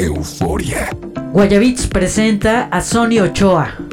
Euforia. Guayabits presenta a Sony Ochoa.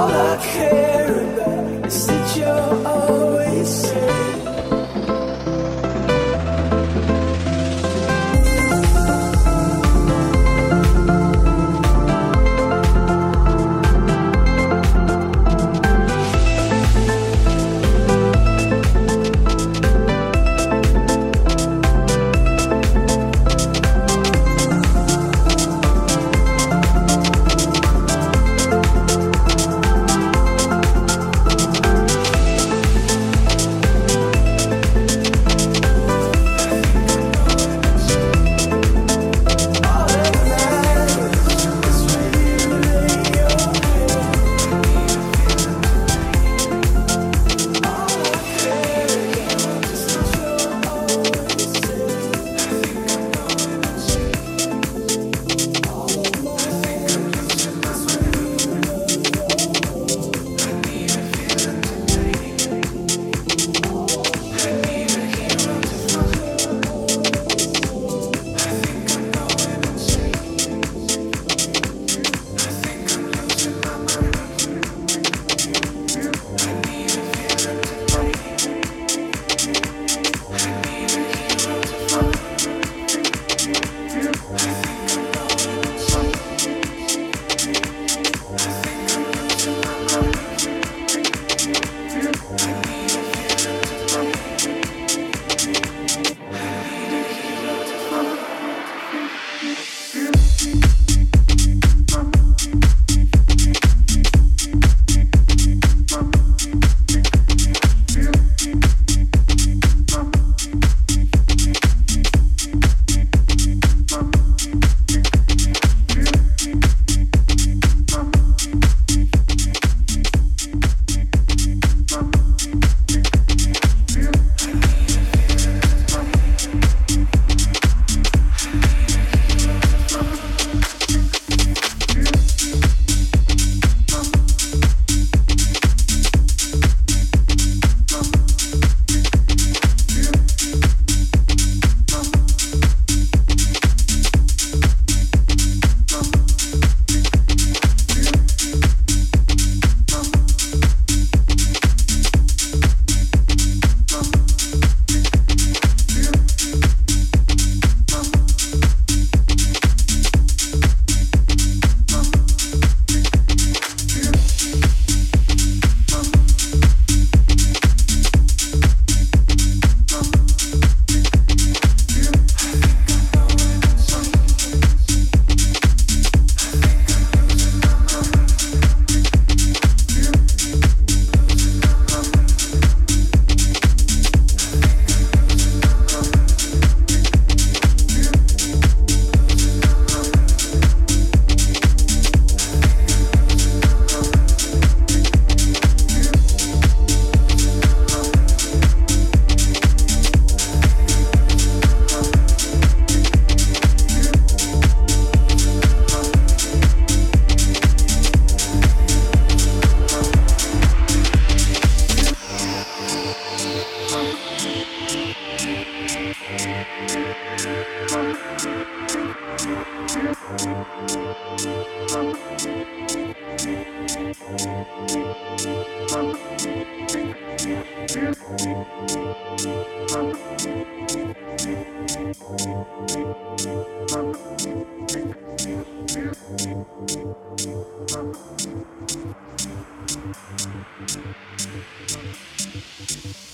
All I care about is that you're all Thank you.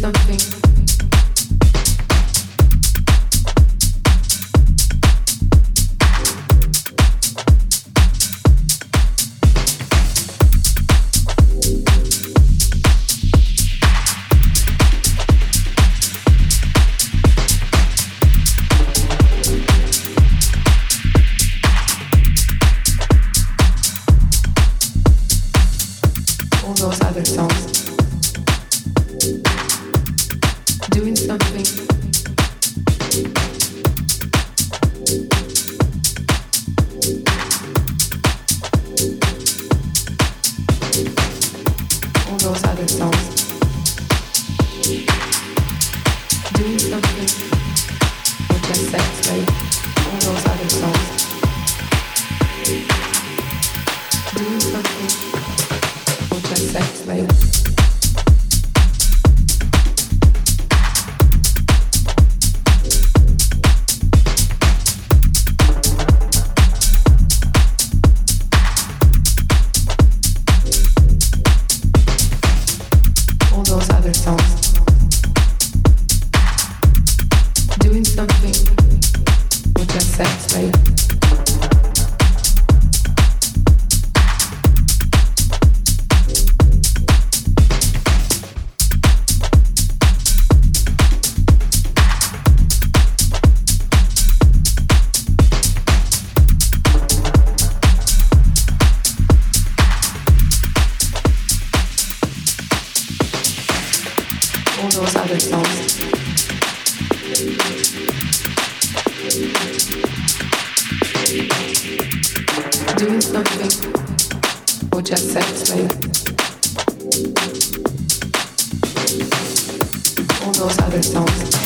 something. Those other songs.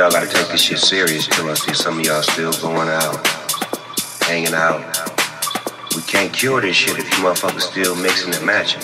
Y'all gotta take this shit serious till I see some of y'all still going out, hanging out. We can't cure this shit if you motherfuckers still mixing and matching.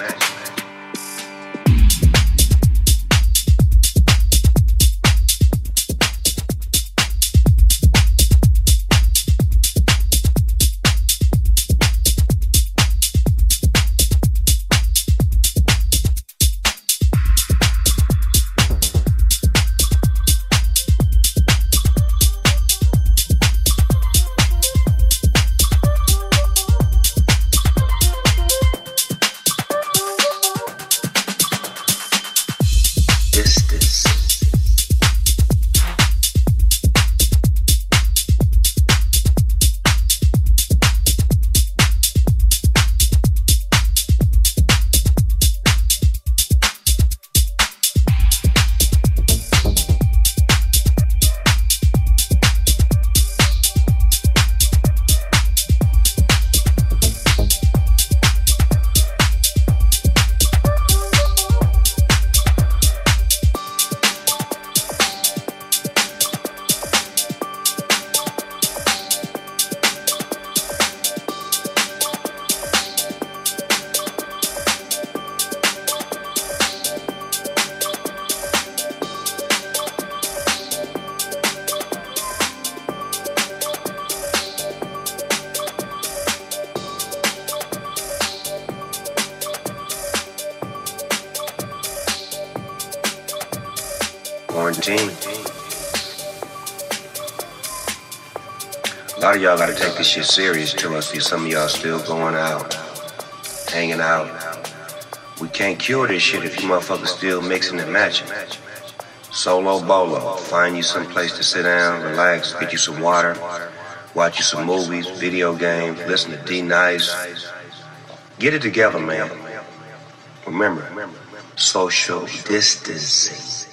Quarantine. A lot of y'all gotta take this shit serious till I see some of y'all still going out, hanging out. We can't cure this shit if you motherfuckers still mixing and matching. Solo bolo, find you some place to sit down, relax, get you some water, watch you some movies, video games, listen to D Nice. Get it together, man. Remember, social distancing.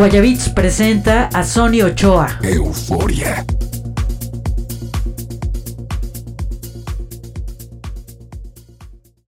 Guayabits presenta a Sony Ochoa. Euforia.